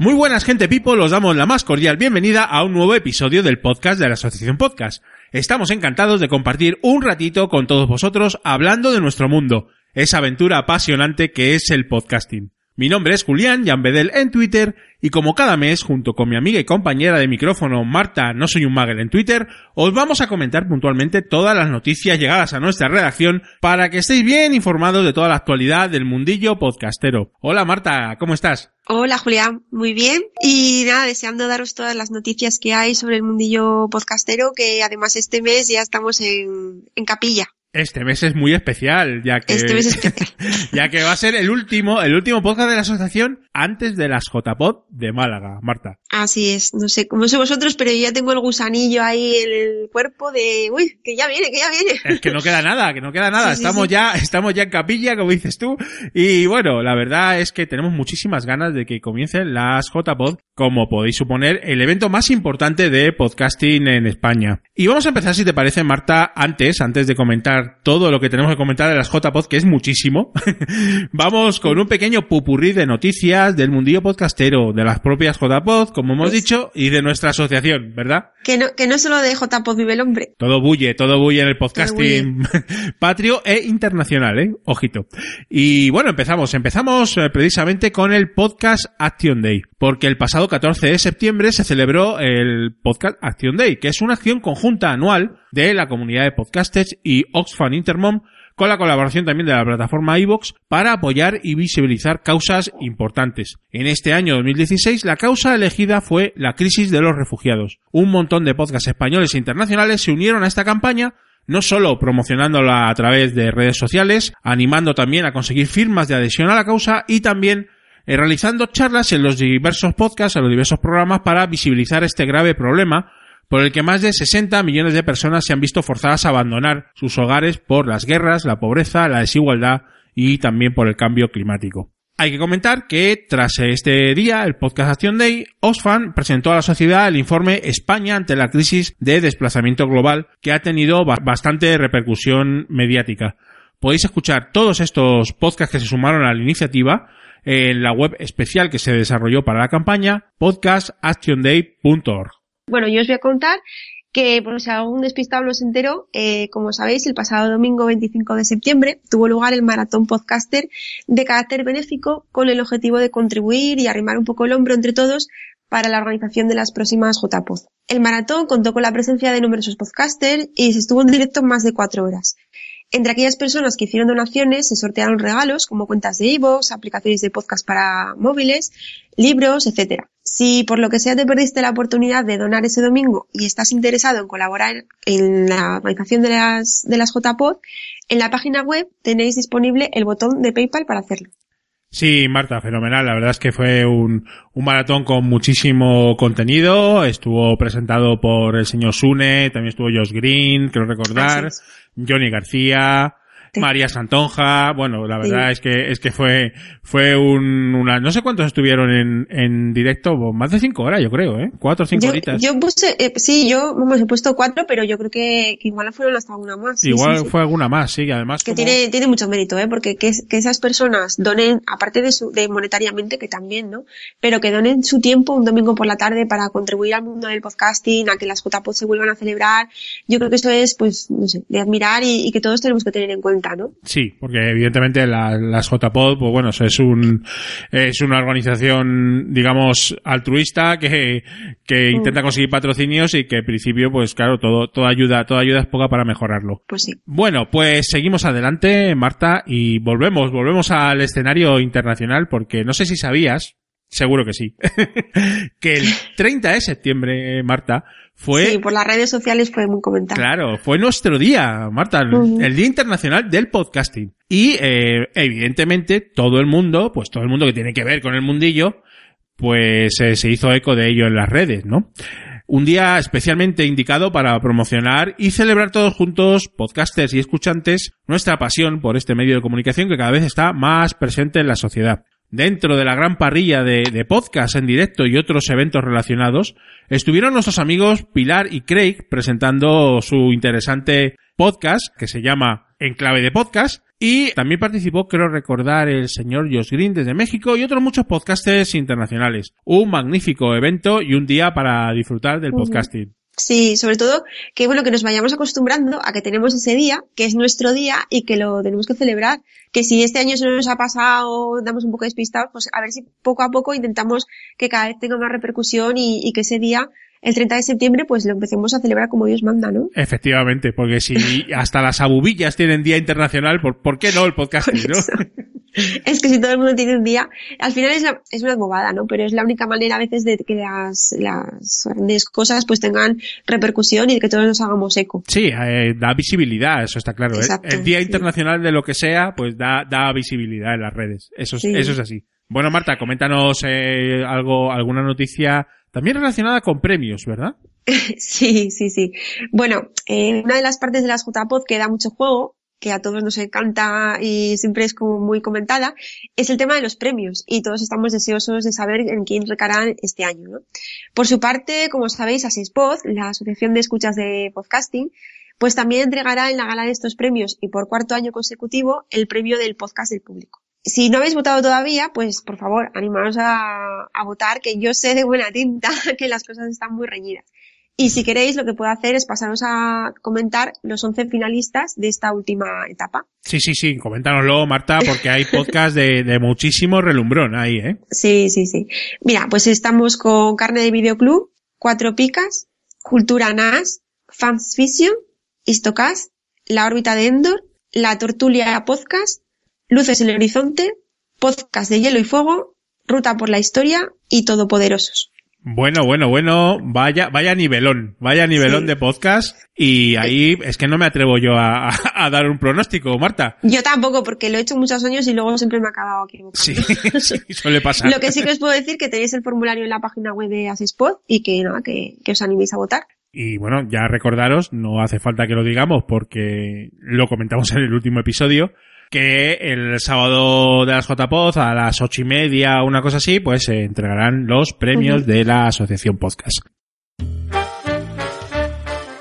Muy buenas gente people, os damos la más cordial bienvenida a un nuevo episodio del podcast de la Asociación Podcast. Estamos encantados de compartir un ratito con todos vosotros hablando de nuestro mundo, esa aventura apasionante que es el podcasting. Mi nombre es Julián Bedel en Twitter y como cada mes, junto con mi amiga y compañera de micrófono Marta No Soy un Magel en Twitter, os vamos a comentar puntualmente todas las noticias llegadas a nuestra redacción para que estéis bien informados de toda la actualidad del mundillo podcastero. Hola Marta, ¿cómo estás? Hola Julián, muy bien. Y nada, deseando daros todas las noticias que hay sobre el mundillo podcastero, que además este mes ya estamos en, en capilla. Este mes es muy especial, ya que, Este mes es especial. ya que va a ser el último, el último podcast de la asociación antes de las JPod de Málaga, Marta. Así es, no sé cómo sois vosotros, pero yo ya tengo el gusanillo ahí en el cuerpo de, uy, que ya viene, que ya viene. Es que no queda nada, que no queda nada. Sí, sí, estamos sí. ya, estamos ya en capilla, como dices tú. Y bueno, la verdad es que tenemos muchísimas ganas de que comiencen las JPod, como podéis suponer, el evento más importante de podcasting en España. Y vamos a empezar, si te parece, Marta, antes, antes de comentar todo lo que tenemos que comentar de las JPod, que es muchísimo. vamos con un pequeño pupurrí de noticias del mundillo podcastero, de las propias JPod, como hemos Pues- dicho, y de nuestra asociación, ¿verdad? Que no, que no solo de JPod vive el hombre. Todo bulle, todo bulle en el podcasting patrio e internacional, ¿eh? Ojito. Y bueno, empezamos. Empezamos eh, precisamente con el Podcast Action Day. Porque el pasado 14 de septiembre se celebró el Podcast Action Day, que es una acción conjunta anual de la comunidad de podcasters y Oxfam Intermom con la colaboración también de la plataforma iVox para apoyar y visibilizar causas importantes. En este año 2016 la causa elegida fue la crisis de los refugiados. Un montón de podcasts españoles e internacionales se unieron a esta campaña no solo promocionándola a través de redes sociales, animando también a conseguir firmas de adhesión a la causa y también eh, realizando charlas en los diversos podcasts, en los diversos programas para visibilizar este grave problema por el que más de 60 millones de personas se han visto forzadas a abandonar sus hogares por las guerras, la pobreza, la desigualdad y también por el cambio climático. Hay que comentar que tras este día, el Podcast Action Day, Oxfam presentó a la sociedad el informe España ante la crisis de desplazamiento global que ha tenido ba- bastante repercusión mediática. Podéis escuchar todos estos podcasts que se sumaron a la iniciativa en la web especial que se desarrolló para la campaña podcastactionday.org. Bueno, yo os voy a contar que, por si algún despistado no enteró, eh, como sabéis, el pasado domingo 25 de septiembre tuvo lugar el Maratón Podcaster de carácter benéfico con el objetivo de contribuir y arrimar un poco el hombro entre todos para la organización de las próximas JPod. El maratón contó con la presencia de numerosos podcasters y se estuvo en directo más de cuatro horas. Entre aquellas personas que hicieron donaciones se sortearon regalos como cuentas de iVoox, aplicaciones de podcast para móviles, libros, etc. Si por lo que sea te perdiste la oportunidad de donar ese domingo y estás interesado en colaborar en la organización de las, de las JPod, en la página web tenéis disponible el botón de PayPal para hacerlo. Sí, Marta, fenomenal. La verdad es que fue un, un maratón con muchísimo contenido. Estuvo presentado por el señor Sune, también estuvo Josh Green, creo recordar, Johnny García, María Santonja. Bueno, la verdad Sí. es que es que fue fue un, una no sé cuántos estuvieron en, en directo, más de cinco horas, yo creo, ¿eh? Cuatro o cinco Yo, horitas. yo puse, eh, sí, yo, vamos, he puesto cuatro, pero yo creo que, que igual fueron hasta una más. sí, Igual sí, fue alguna más, sí, además que como- tiene, tiene mucho mérito, ¿eh? Porque que, que esas personas donen, aparte de su, de monetariamente, que también, ¿no? Pero que donen su tiempo un domingo por la tarde para contribuir al mundo del podcasting, a que las JPod se vuelvan a celebrar. Yo creo que eso es, pues, no sé, de admirar y, y que todos tenemos que tener en cuenta, ¿no? Sí, porque evidentemente la- las JPod, pues bueno, es un es una organización, digamos, altruista que, que Mm. intenta conseguir patrocinios y que en principio, pues claro, todo, toda ayuda, toda ayuda es poca para mejorarlo. Pues sí. Bueno, pues seguimos adelante, Marta, y volvemos, volvemos al escenario internacional, porque no sé si sabías, seguro que sí, que el 30 de septiembre, Marta, Fue, Sí, por las redes sociales fue muy comentado. Claro, fue nuestro día, Marta, el- Día Internacional del Podcasting. Y eh, evidentemente todo el mundo, pues todo el mundo que tiene que ver con el mundillo, pues eh, se hizo eco de ello en las redes, ¿no? Un día especialmente indicado para promocionar y celebrar todos juntos, podcasters y escuchantes, nuestra pasión por este medio de comunicación que cada vez está más presente en la sociedad. Dentro de la gran parrilla de, de podcast en directo y otros eventos relacionados, estuvieron nuestros amigos Pilar y Craig presentando su interesante podcast que se llama En clave de podcast y también participó, creo recordar, el señor Josh Green desde México y otros muchos podcasters internacionales. Un magnífico evento y un día para disfrutar del podcasting. Sí, sobre todo que bueno, que nos vayamos acostumbrando a que tenemos ese día, que es nuestro día y que lo tenemos que celebrar. Que si este año se nos ha pasado, damos un poco despistados, pues a ver si poco a poco intentamos que cada vez tenga más repercusión y, y que ese día, el 30 de septiembre, pues lo empecemos a celebrar como Dios manda, ¿no? Efectivamente, porque si hasta las abubillas tienen día internacional, ¿por, por qué no el podcasting, no? Es que si todo el mundo tiene un día, al final es, la- es una bobada, ¿no? Pero es la única manera a veces de que las, las grandes cosas pues tengan repercusión y de que todos nos hagamos eco. Sí, eh, da visibilidad, eso está claro. ¿eh? Exacto, el Día sí. Internacional de lo que sea, pues da, da visibilidad en las redes. Eso es, Sí. eso es así. Bueno, Marta, coméntanos eh, algo, alguna noticia también relacionada con premios, ¿verdad? Sí, sí, sí. Bueno, una de las partes de las JPod que da mucho juego, que a todos nos encanta y siempre es como muy comentada, es el tema de los premios y todos estamos deseosos de saber en quién recarán este año. ¿no? Por su parte, como sabéis, Asespod, la Asociación de Escuchas de Podcasting, pues también entregará en la gala de estos premios y por cuarto año consecutivo el premio del podcast del público. Si no habéis votado todavía, pues por favor, animaros a, a votar, que yo sé de buena tinta que las cosas están muy reñidas. Y si queréis, lo que puedo hacer es pasaros a comentar los 11 finalistas de esta última etapa. Sí, sí, sí, coméntanoslo, Marta, porque hay podcast de, de muchísimo relumbrón ahí, ¿eh? Sí, sí, sí. Mira, pues estamos con Carne de Videoclub, Cuatro Picas, Cultura NAS, Fans Fiction, Histocast, La órbita de Endor, La Tortulia Podcast, Luces en el Horizonte, Podcast de Hielo y Fuego, Ruta por la Historia y Todopoderosos. Bueno, bueno, bueno, vaya, vaya nivelón, vaya nivelón Sí. de podcast y ahí es que no me atrevo yo a, a- a dar un pronóstico, Marta. Yo tampoco, porque lo he hecho muchos años y luego siempre me he acabado equivocando. Sí, sí, suele pasar. Lo que sí que os puedo decir que tenéis el formulario en la página web de Asespod y que nada, que, que os animéis a votar. Y bueno, ya recordaros, no hace falta que lo digamos porque lo comentamos en el último episodio, que el sábado de las JPod a las ocho y media, una cosa así, pues se entregarán los premios de la Asociación Podcast.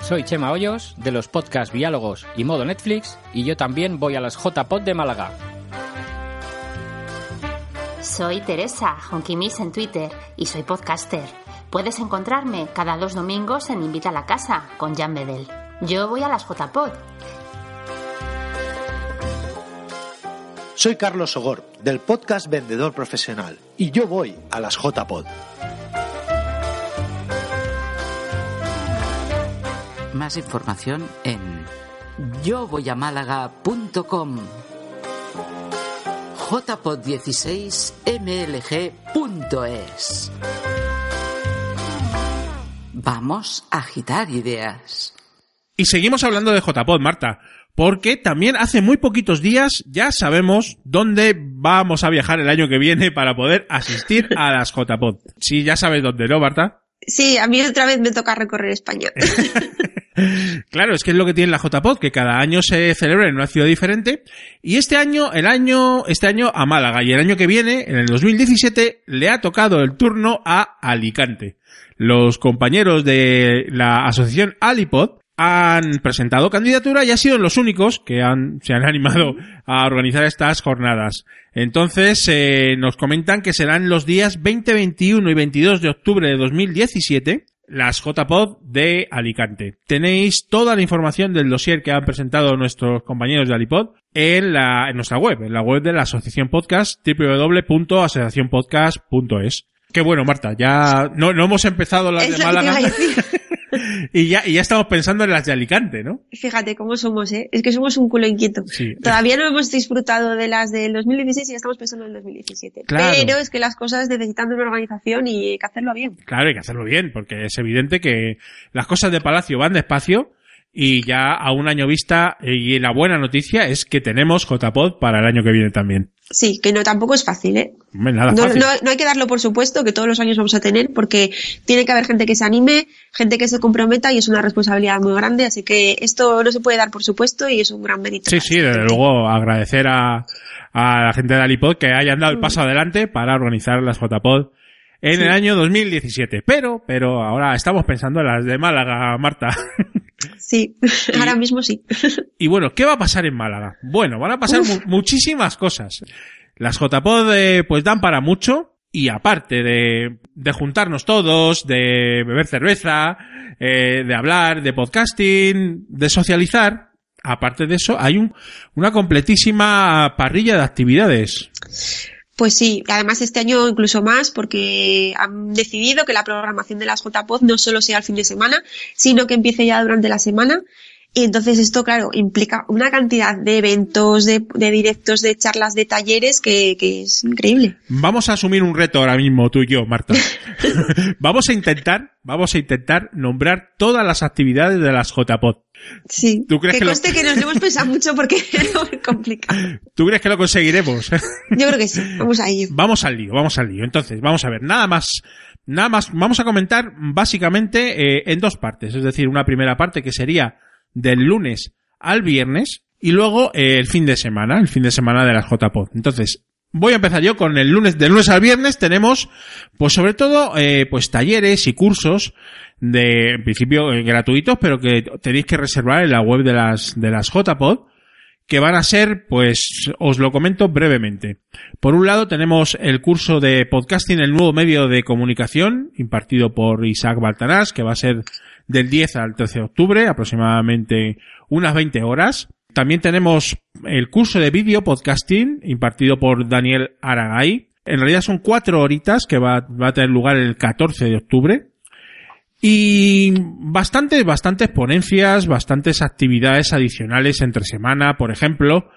Soy Chema Hoyos, de los podcasts Diálogos y Modo Netflix, y yo también voy a las JPod de Málaga. Soy Teresa, Honky Miss en Twitter, y soy podcaster. Puedes encontrarme cada dos domingos en Invita a la Casa con Jan Bedel. Yo voy a las JPod. Soy Carlos Sogor, del podcast Vendedor Profesional, y yo voy a las JPod. Más información en yovoyamálaga.com jpod16mlg.es Vamos a agitar ideas. Y seguimos hablando de JPod, Marta, porque también hace muy poquitos días ya sabemos dónde vamos a viajar el año que viene para poder asistir a las JPod. Sí, ya sabes dónde, ¿no, Marta? Sí, a mí otra vez me toca recorrer España. Claro, es que es lo que tiene la JPod, que cada año se celebra en una ciudad diferente. Y este año, el año, este año a Málaga y el año que viene, en el 2017, le ha tocado el turno a Alicante. Los compañeros de la asociación Alipod han presentado candidatura y han sido los únicos que han, se han animado a organizar estas jornadas. Entonces, eh, nos comentan que serán los días 20, 21 y 22 de octubre de 2017 las JPod de Alicante. Tenéis toda la información del dossier que han presentado nuestros compañeros de Alipod en, la, en nuestra web, en la web de la Asociación Podcast, www.asociacionpodcast.es. Qué bueno, Marta, ya no, no hemos empezado las es de Málaga. y ya, y ya estamos pensando en las de Alicante, ¿no? Fíjate cómo somos, ¿eh? Es que somos un culo inquieto. Sí. Todavía no hemos disfrutado de las del 2016 y ya estamos pensando en el 2017. Claro. Pero es que las cosas necesitan de una organización y hay que hacerlo bien. Claro, hay que hacerlo bien, porque es evidente que las cosas de Palacio van despacio y ya a un año vista, y la buena noticia es que tenemos JPod para el año que viene también. Sí, que no tampoco es fácil, ¿eh? Nada No, fácil. no, no hay que darlo por supuesto, que todos los años vamos a tener, porque tiene que haber gente que se anime, gente que se comprometa y es una responsabilidad muy grande, así que esto no se puede dar por supuesto y es un gran mérito. Sí, sí, desde luego agradecer a, a la gente de Alipod que hayan dado el paso adelante para organizar las JPod en Sí. el año 2017. Pero, pero ahora estamos pensando en las de Málaga, Marta. Sí, ahora mismo sí. y bueno, ¿qué va a pasar en Málaga? Bueno, van a pasar mu- muchísimas cosas. Las JPod eh, pues dan para mucho y aparte de, de juntarnos todos, de beber cerveza, eh, de hablar, de podcasting, de socializar, aparte de eso hay un, una completísima parrilla de actividades. Pues sí, además este año incluso más porque han decidido que la programación de las JPod no solo sea el fin de semana, sino que empiece ya durante la semana. Y entonces esto, claro, implica una cantidad de eventos, de, de directos, de charlas, de talleres que, que es increíble. Vamos a asumir un reto ahora mismo, tú y yo, Marta. vamos a intentar, vamos a intentar nombrar todas las actividades de las JPod. Sí. ¿Tú crees que que lo- conste que nos lo hemos pensado mucho porque era muy complicado. ¿Tú crees que lo conseguiremos? Yo creo que sí. Vamos a ello. vamos al lío, vamos al lío. Entonces, vamos a ver, nada más, nada más, vamos a comentar básicamente eh, en dos partes. Es decir, una primera parte que sería del lunes al viernes y luego eh, el fin de semana, el fin de semana de las JPod. Entonces, voy a empezar yo con el lunes, del lunes al viernes tenemos, pues sobre todo, eh, pues talleres y cursos de, en principio, eh, gratuitos, pero que tenéis que reservar en la web de las, de las JPod que van a ser, pues, os lo comento brevemente. Por un lado tenemos el curso de podcasting, el nuevo medio de comunicación, impartido por Isaac Baltanás, que va a ser del 10 al 13 de octubre, aproximadamente unas 20 horas. También tenemos el curso de vídeo podcasting, impartido por Daniel Aragay. En realidad son cuatro horitas que va, a tener lugar el 14 de octubre. Y bastantes, bastantes ponencias, bastantes actividades adicionales entre semana. Por ejemplo,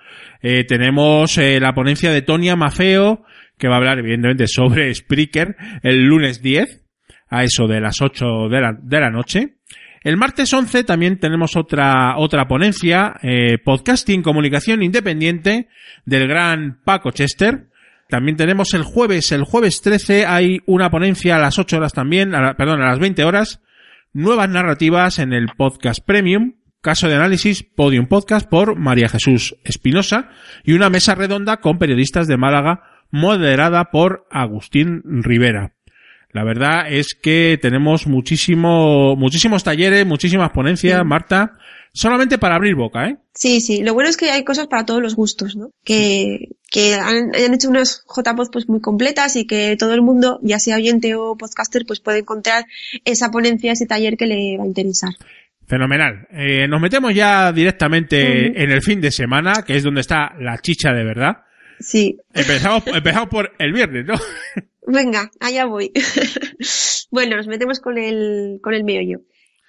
eh, tenemos eh, la ponencia de Tonia Mafeo, que va a hablar evidentemente sobre Spreaker el lunes 10, a eso de las 8 de la, de la noche. El martes 11 también tenemos otra, otra ponencia, eh, podcasting, comunicación independiente, del gran Paco Chester. También tenemos el jueves, el jueves 13 hay una ponencia a las 8 horas también, a perdón, a las 20 horas, nuevas narrativas en el podcast premium, caso de análisis Podium Podcast por María Jesús Espinosa y una mesa redonda con periodistas de Málaga moderada por Agustín Rivera. La verdad es que tenemos muchísimo, muchísimos talleres, muchísimas ponencias, Marta, solamente para abrir boca, ¿eh? Sí, sí. Lo bueno es que hay cosas para todos los gustos, ¿no? Que, que han, han hecho unas JPod pues muy completas y que todo el mundo, ya sea oyente o podcaster, pues puede encontrar esa ponencia, ese taller que le va a interesar. Fenomenal. Eh, nos metemos ya directamente en el fin de semana, que es donde está la chicha de verdad. Sí. Empezamos, empezamos por el viernes, ¿no? Venga, allá voy. bueno, nos metemos con el, con el meollo.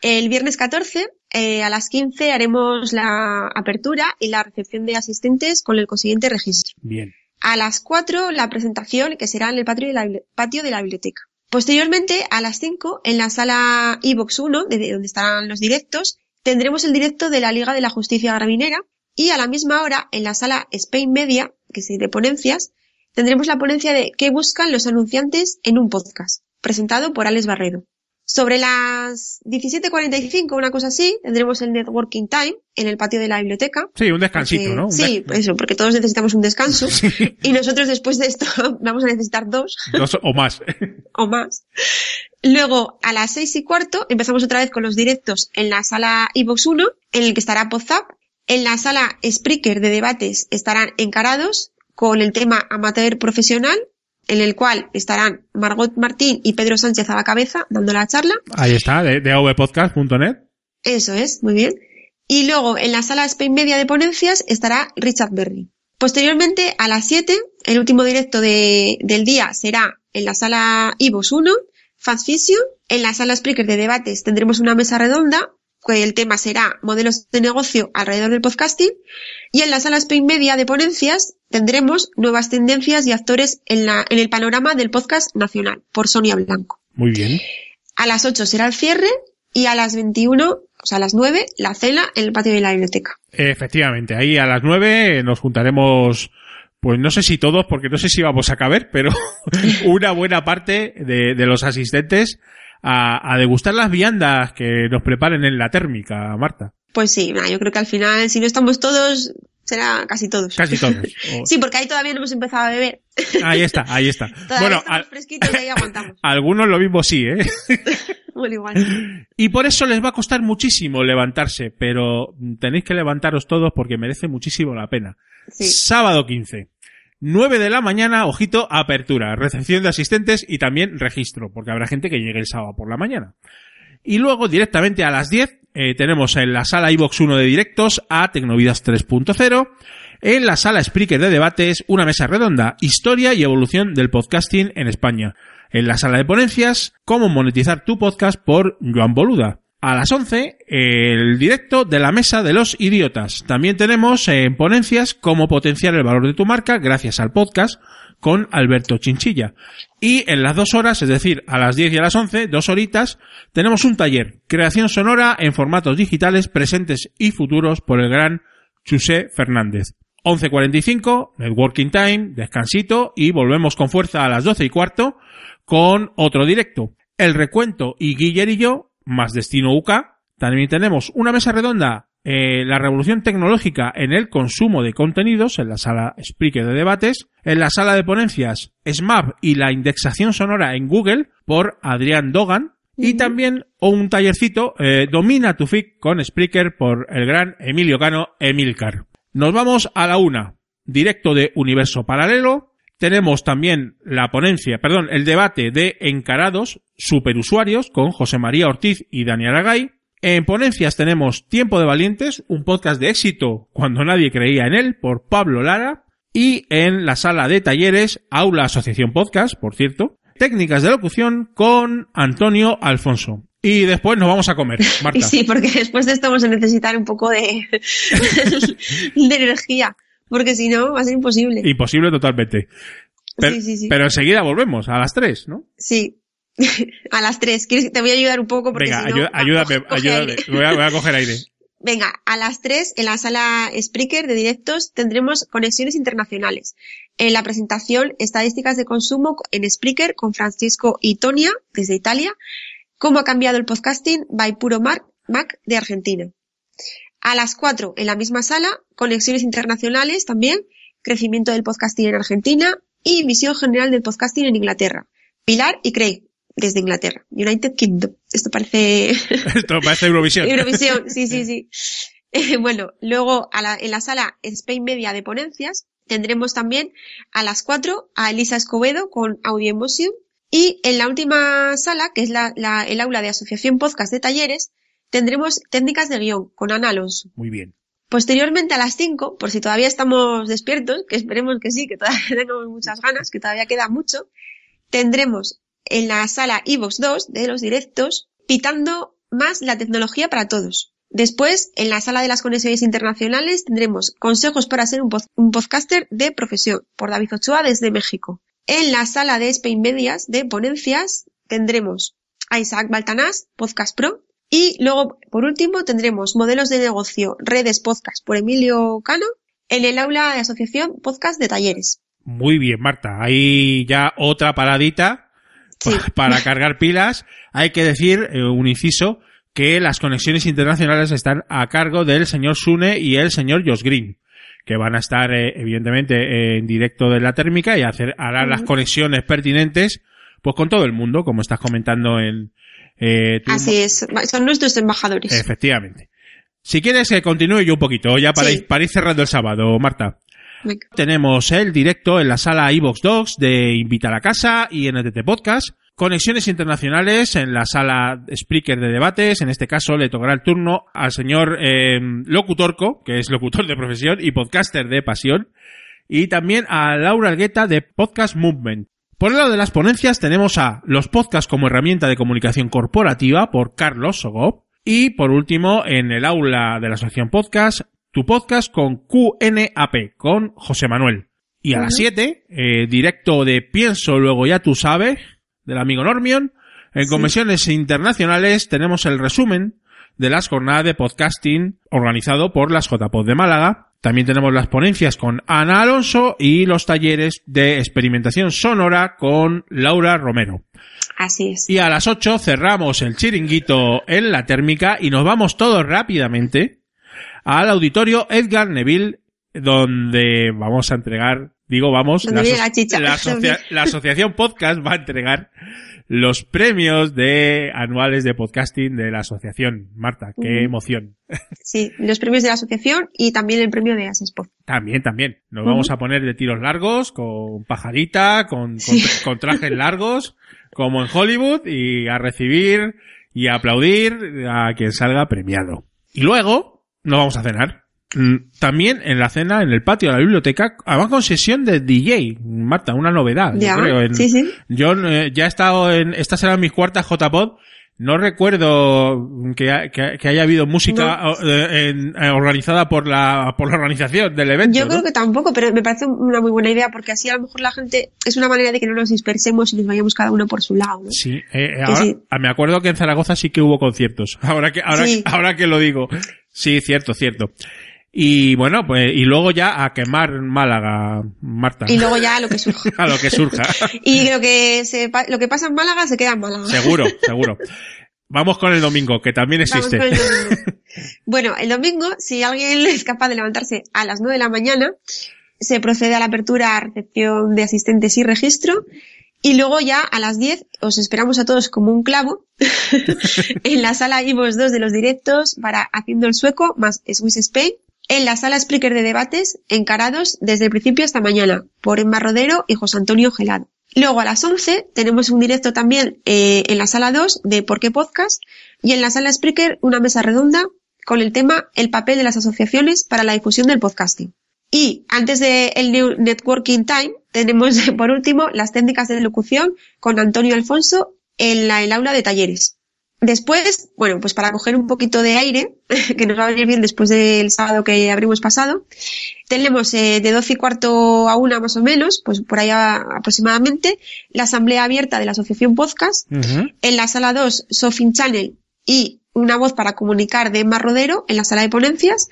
El viernes 14, eh, a las 15, haremos la apertura y la recepción de asistentes con el consiguiente registro. Bien. A las 4, la presentación, que será en el patio de la, patio de la biblioteca. Posteriormente, a las 5, en la sala iVox 1, de donde estarán los directos, tendremos el directo de la Liga de la Justicia Graminera y a la misma hora, en la sala Spain Media, que es de ponencias, tendremos la ponencia de ¿Qué buscan los anunciantes en un podcast? presentado por Alex Barredo. Sobre las 17.45, una cosa así, tendremos el Networking Time en el patio de la biblioteca. Sí, un descansito, Porque- ¿no? Un Sí, des- pues eso, porque todos necesitamos un descanso. Y nosotros después de esto vamos a necesitar dos Dos o más. o más. Luego, a las seis y cuarto, empezamos otra vez con los directos en la sala iVox 1, en el que estará Podzap. En la sala Spreaker de debates estarán encarados con el tema amateur profesional, en el cual estarán Margot Martín y Pedro Sánchez a la cabeza dando la charla. Ahí está, de, de avpodcast.net. Eso es, muy bien. Y luego en la sala Spain Media de ponencias estará Richard Berry. Posteriormente, a las 7, el último directo de- del día será en la sala IVOS 1, Fast. En la sala Spreaker de debates tendremos una mesa redonda, que el tema será modelos de negocio alrededor del podcasting. Y en la sala Spain Media de ponencias tendremos nuevas tendencias y actores en, la, en el panorama del podcast nacional, por Sonia Blanco. Muy bien. A las 8 será el cierre y a las 21, o sea, a las 9, la cena en el patio de la biblioteca. Efectivamente, ahí a las nueve nos juntaremos, pues no sé si todos, porque no sé si vamos a caber, pero una buena parte de, de los asistentes a, a degustar las viandas que nos preparen en la térmica, Marta. Pues sí, yo creo que al final, si no estamos todos, será casi todos. Casi todos. O- Sí, porque ahí todavía no hemos empezado a beber. Ahí está, ahí está. Todavía bueno, estamos al- fresquitos y ahí aguantamos. algunos lo mismo sí, ¿eh? Bueno, igual. Y por eso les va a costar muchísimo levantarse, pero tenéis que levantaros todos porque merece muchísimo la pena. Sí. Sábado 15. 9 de la mañana, ojito, apertura, recepción de asistentes y también registro, porque habrá gente que llegue el sábado por la mañana. Y luego directamente a las 10 eh, tenemos en la sala iVox 1 de directos a Tecnovidas 3.0, en la sala Spreaker de debates una mesa redonda, historia y evolución del podcasting en España. En la sala de ponencias, cómo monetizar tu podcast por Joan Boluda. A las 11, el directo de la mesa de los idiotas. También tenemos en ponencias cómo potenciar el valor de tu marca gracias al podcast con Alberto Chinchilla. Y en las dos horas, es decir, a las 10 y a las 11, dos horitas, tenemos un taller, creación sonora en formatos digitales presentes y futuros por el gran Chusé Fernández. 11.45, networking time, descansito y volvemos con fuerza a las 12 y cuarto con otro directo. El recuento y Guiller y yo, más Destino UK. También tenemos una mesa redonda, eh, la revolución tecnológica en el consumo de contenidos, en la sala Spreaker de debates, en la sala de ponencias SMAP y la indexación sonora en Google por Adrián Dogan, y también un tallercito, eh, Domina tu FIC con Spreaker por el gran Emilio Cano Emilcar. Nos vamos a la una. Directo de Universo Paralelo. Tenemos también la ponencia, perdón, el debate de encarados superusuarios con José María Ortiz y Dani Aragay. En ponencias tenemos Tiempo de Valientes, un podcast de éxito cuando nadie creía en él, por Pablo Lara. Y en la sala de talleres, Aula Asociación Podcast, por cierto, técnicas de locución con Antonio Alfonso. Y después nos vamos a comer, Marta. Y sí, porque después de esto vamos a necesitar un poco de, de energía. Porque si no, va a ser imposible. Imposible totalmente. Pero, sí, sí, sí. pero enseguida volvemos, a las 3, ¿no? Sí. a las tres. ¿Quieres que te voy a ayudar un poco? Porque Venga, si no, ayúdame, coge ayúdame. Voy a, voy a coger aire. Venga, a las 3 en la sala Spreaker de directos tendremos conexiones internacionales. En la presentación Estadísticas de consumo en Spreaker con Francisco y Tonia desde Italia. Cómo ha cambiado el podcasting by Puro Mac de Argentina. A las 4 en la misma sala, conexiones internacionales también, crecimiento del podcasting en Argentina y visión general del podcasting en Inglaterra. Pilar y Craig desde Inglaterra. United Kingdom. Esto parece Esto parece Eurovisión. Eurovisión, sí, sí, sí. Eh, bueno, luego a la- en la sala Spain Media de ponencias tendremos también a las 4 a Elisa Escobedo con Audio Emotion y en la última sala, que es la, la- el aula de Asociación Podcast de Talleres, tendremos técnicas de guion con Ana Alonso. Muy bien. Posteriormente a las 5, por si todavía estamos despiertos, que esperemos que sí, que todavía tengamos muchas ganas, que todavía queda mucho, tendremos en la sala iVox 2 de los directos pitando más la tecnología para todos. Después, en la sala de las conexiones internacionales tendremos consejos para ser un, pod- un podcaster de profesión por David Ochoa desde México. En la sala de Spain Medias de ponencias tendremos a Isaac Baltanás, Podcast Pro, y luego, por último, tendremos modelos de negocio, redes podcast por Emilio Cano, en el aula de asociación podcast de talleres. Muy bien, Marta. Hay ya otra paradita Sí. para cargar pilas. Hay que decir, eh, un inciso, que las conexiones internacionales están a cargo del señor Sune y el señor Josh Green, que van a estar, eh, evidentemente, en directo de la térmica y hacer, harán las conexiones pertinentes, pues con todo el mundo, como estás comentando en, eh, Así es, son nuestros embajadores. Efectivamente. Si quieres que continúe yo un poquito, ya para, Sí. ir, para ir cerrando el sábado, Marta. Venga. Tenemos el directo en la sala iVox Docs de Invita a la Casa y NTT Podcast. Conexiones internacionales en la sala Spreaker de debates. En este caso le tocará el turno al señor eh, Locutorco, que es locutor de profesión y podcaster de pasión. Y también a Laura Algueta de Podcast Movement. Por el lado de las ponencias tenemos a los podcasts como herramienta de comunicación corporativa por Carlos Sogop y por último en el aula de la asociación podcast tu podcast con QNAP con José Manuel. Y a las 7, eh, directo de Pienso luego ya tú sabes del amigo Normion. En convenciones internacionales tenemos el resumen de las jornadas de podcasting organizado por las JPod de Málaga. También tenemos las ponencias con Ana Alonso y los talleres de experimentación sonora con Laura Romero. Así es. Y a las 8 cerramos el chiringuito en la térmica y nos vamos todos rápidamente al auditorio Edgar Neville donde vamos a entregar, digo vamos, la, aso- la chicha. la asocia- la asociación podcast va a entregar los premios de anuales de podcasting de la asociación. Marta, qué emoción. Sí, los premios de la asociación y también el premio de Asespod. También, también. Nos vamos a poner de tiros largos, con pajarita, con, con, Sí. con trajes largos, como en Hollywood, y a recibir y a aplaudir a quien salga premiado. Y luego, nos vamos a cenar. También en la cena, en el patio de la biblioteca, además con sesión de DJ. Marta, una novedad. yo Ya, creo, en- sí, sí. yo eh, ya he estado en, esta será mis cuartas JPod. No recuerdo que, ha- que, que haya habido música No. eh, en- eh, organizada por la, por la organización del evento. Yo ¿no? creo que tampoco, pero me parece una muy buena idea porque así a lo mejor la gente es una manera de que no nos dispersemos y nos vayamos cada uno por su lado. ¿no? Sí, eh, ahora, sí. ah, me acuerdo que en Zaragoza sí que hubo conciertos. Ahora que, ahora, Sí. ahora que lo digo. Sí, cierto, cierto. Y bueno, pues, y luego ya a quemar Málaga, Marta. Y luego ya lo que surja. a lo que surja. y lo que, se, lo que pasa en Málaga se queda en Málaga. seguro, seguro. Vamos con el domingo, que también Vamos existe. con el domingo. bueno, el domingo, si alguien es capaz de levantarse a las 9 de la mañana, se procede a la apertura, recepción de asistentes y registro. Y luego ya a las 10 os esperamos a todos como un clavo en la sala IVOS 2 de los directos para Haciendo el Sueco más Swiss Spain. En la sala Spreaker de debates encarados desde el principio hasta mañana por Emma Rodero y José Antonio Gelado. Luego a las 11 tenemos un directo también eh, en la sala 2 de Por qué Podcast y en la sala Spreaker una mesa redonda con el tema El papel de las asociaciones para la difusión del podcasting. Y antes del el New Networking Time tenemos por último las técnicas de locución con Antonio Alfonso en la, el aula de talleres. Después, bueno, pues para coger un poquito de aire, que nos va a venir bien después del sábado que abrimos pasado, tenemos eh, de 12 y cuarto a una más o menos, pues por allá aproximadamente, la asamblea abierta de la asociación podcast, en la sala 2 Sofin Channel y una voz para comunicar de Emma Rodero en la sala de ponencias.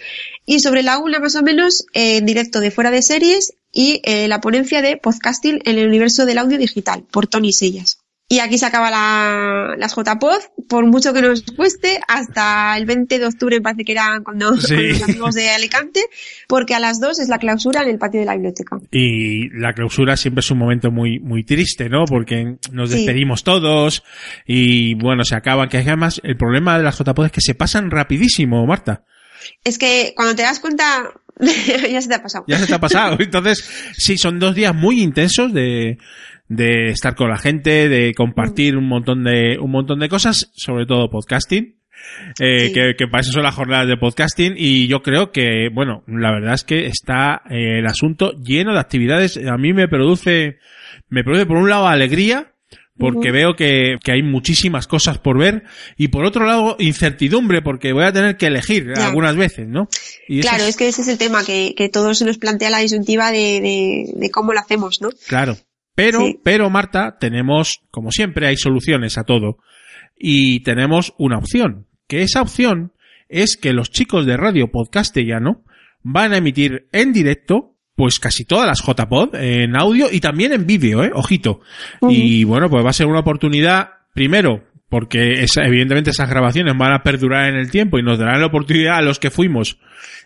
Y sobre la una más o menos eh, en directo de fuera de series y eh, la ponencia de podcasting en el universo del audio digital por Tony Sellas. Y aquí se acaba la, las JPod, por mucho que nos cueste, hasta el 20 de octubre parece que era cuando Sí. con los amigos de Alicante, porque a las 2 es la clausura en el patio de la biblioteca. Y la clausura siempre es un momento muy, muy triste, ¿no? Porque nos Sí. despedimos todos y bueno, se acaban. Que además el problema de las JPod es que se pasan rapidísimo, Marta. Es que cuando te das cuenta, ya se te ha pasado. Ya se te ha pasado. Entonces, sí, son dos días muy intensos de, de estar con la gente, de compartir un montón de, un montón de cosas, sobre todo podcasting. Eh, Sí. que, que para eso son las jornadas de podcasting y yo creo que, bueno, la verdad es que está eh, el asunto lleno de actividades. A mí me produce, me produce por un lado alegría, porque veo que, que hay muchísimas cosas por ver y por otro lado incertidumbre porque voy a tener que elegir algunas veces, ¿no? Y Claro, es que ese es el tema, que, que todo se nos plantea la disyuntiva de, de, de cómo lo hacemos, ¿no? Claro. Pero, Sí. pero Marta, tenemos, como siempre, hay soluciones a todo. Y tenemos una opción. Que esa opción es que los chicos de Radio Podcastellano van a emitir en directo, pues casi todas las JPod, en audio y también en vídeo, eh, ojito. Y bueno, pues va a ser una oportunidad, primero, porque esa- evidentemente esas grabaciones van a perdurar en el tiempo y nos darán la oportunidad a los que fuimos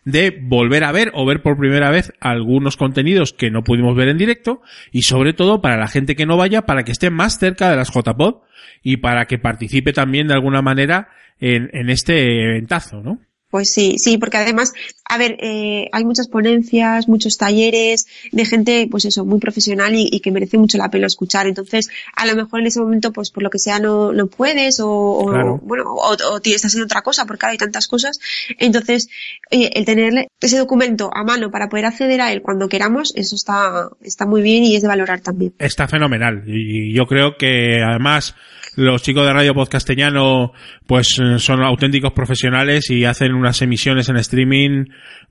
de volver a ver o ver por primera vez algunos contenidos que no pudimos ver en directo y sobre todo para la gente que no vaya para que esté más cerca de las JPod y para que participe también de alguna manera en, en este eventazo, ¿no? Pues sí, sí, porque además, a ver, eh, hay muchas ponencias, muchos talleres de gente, pues eso, muy profesional y, y, que merece mucho la pena escuchar. Entonces, a lo mejor en ese momento, pues por lo que sea, no, no puedes o, o Claro. bueno, o, o estás haciendo otra cosa porque hay tantas cosas. Entonces, oye, el tener ese documento a mano para poder acceder a él cuando queramos, eso está, está muy bien y es de valorar también. está fenomenal. Y yo creo que además los chicos de Radio Podcastellano pues eh, son auténticos profesionales y hacen unas emisiones en streaming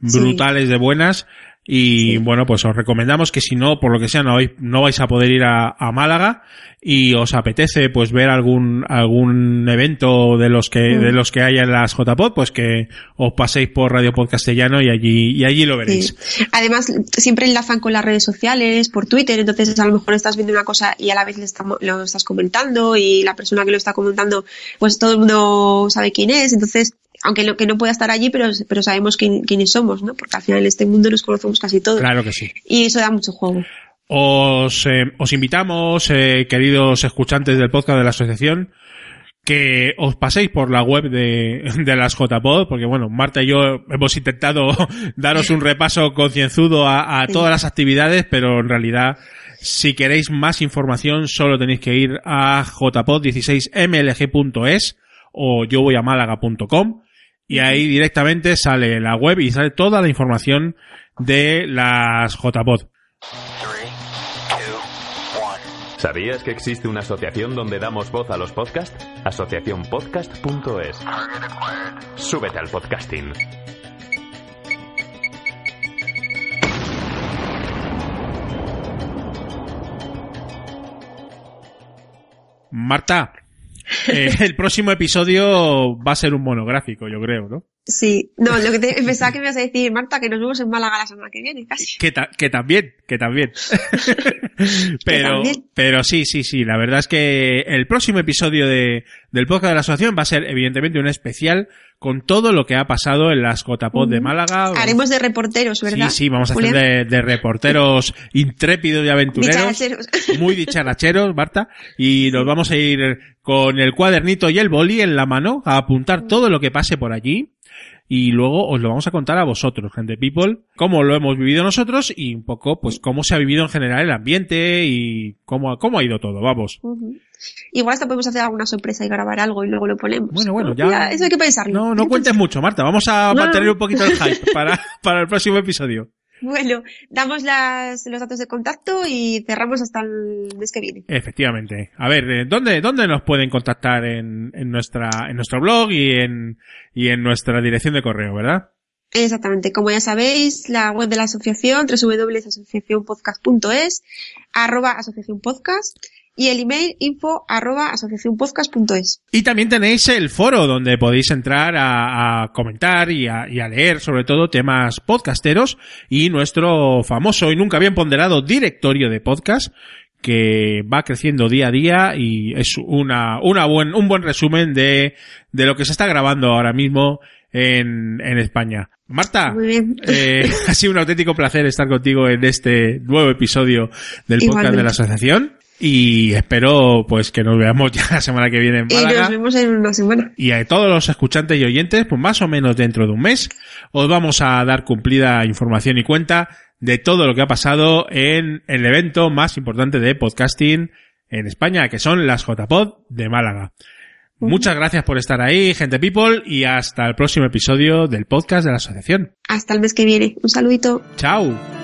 Sí. brutales de buenas. Y Sí. bueno, pues os recomendamos que si no, por lo que sea, no, vais- no vais a poder ir a, a Málaga y os apetece pues ver algún algún evento de los que Mm. de los que haya en las JPod, pues que os paséis por Radio Podcastellano y allí y allí lo veréis. Sí. Además, siempre enlazan con las redes sociales, por Twitter, entonces a lo mejor estás viendo una cosa y a la vez le lo estás comentando y la persona que lo está comentando, pues todo el mundo sabe quién es, entonces, aunque no, que no pueda estar allí, pero, pero sabemos quién- quiénes somos, ¿no? Porque al final en este mundo nos conocemos casi todos. Claro que sí. Y eso da mucho juego. Os, eh, os invitamos, eh, queridos escuchantes del podcast de la asociación, que os paséis por la web de, de las JPod, porque bueno, Marta y yo hemos intentado daros un repaso concienzudo a, a todas las actividades, pero en realidad, si queréis más información, solo tenéis que ir a jpod16mlg.es o yo voy a málaga.com y ahí directamente sale la web y sale toda la información de las JPod. ¿Sabías que existe una asociación donde damos voz a los podcasts? Asociacionpodcast.es. Súbete al podcasting. Marta, eh, el próximo episodio va a ser un monográfico, yo creo, ¿no? Sí, no, lo que te, pensaba que me ibas a decir, Marta, que nos vemos en Málaga la semana que viene, casi. Que, ta- que también, que también. pero, también. pero sí, sí, sí. La verdad es que el próximo episodio de, del podcast de la asociación va a ser evidentemente un especial con todo lo que ha pasado en las JPod de Málaga. Haremos de reporteros, ¿verdad? Sí, sí, vamos a hacer de, de reporteros intrépidos y aventureros. Dicharacheros. Muy dicharacheros, Marta. Y nos vamos a ir con el cuadernito y el boli en la mano a apuntar todo lo que pase por allí. Y luego os lo vamos a contar a vosotros, gente people, cómo lo hemos vivido nosotros y un poco, pues, cómo se ha vivido en general el ambiente y cómo, cómo ha ido todo, vamos. Igual hasta podemos hacer alguna sorpresa y grabar algo y luego lo ponemos. Bueno, bueno, ¿no? ya- Eso hay que pensarlo. No, no cuentes mucho, Marta. Vamos a No, mantener un poquito el hype para, para el próximo episodio. Bueno, damos las, los datos de contacto y cerramos hasta el mes que viene. Efectivamente. A ver, eh, ¿dónde, dónde nos pueden contactar en, en nuestra, en nuestro blog y en, y en nuestra dirección de correo, verdad? Exactamente. Como ya sabéis, la web de la asociación, www.asociacionpodcast.es, arroba asociacionpodcast y el email info arroba asociacionpodcast.es. Y también tenéis el foro donde podéis entrar a, a comentar y a, y a leer sobre todo temas podcasteros y nuestro famoso y nunca bien ponderado directorio de podcast que va creciendo día a día y es una, una buen, un buen resumen de, de lo que se está grabando ahora mismo en, en España. Marta, Muy bien. eh, ha sido un auténtico placer estar contigo en este nuevo episodio del podcast Igualmente. de la asociación y espero pues que nos veamos ya la semana que viene en Y Málaga. nos vemos en una semana. Y a todos los escuchantes y oyentes, pues más o menos dentro de un mes, os vamos a dar cumplida información y cuenta de todo lo que ha pasado en el evento más importante de podcasting en España, que son las JPod de Málaga. Muchas gracias por estar ahí, gente people, y hasta el próximo episodio del podcast de la asociación. Hasta el mes que viene. Un saludito. ¡Chao!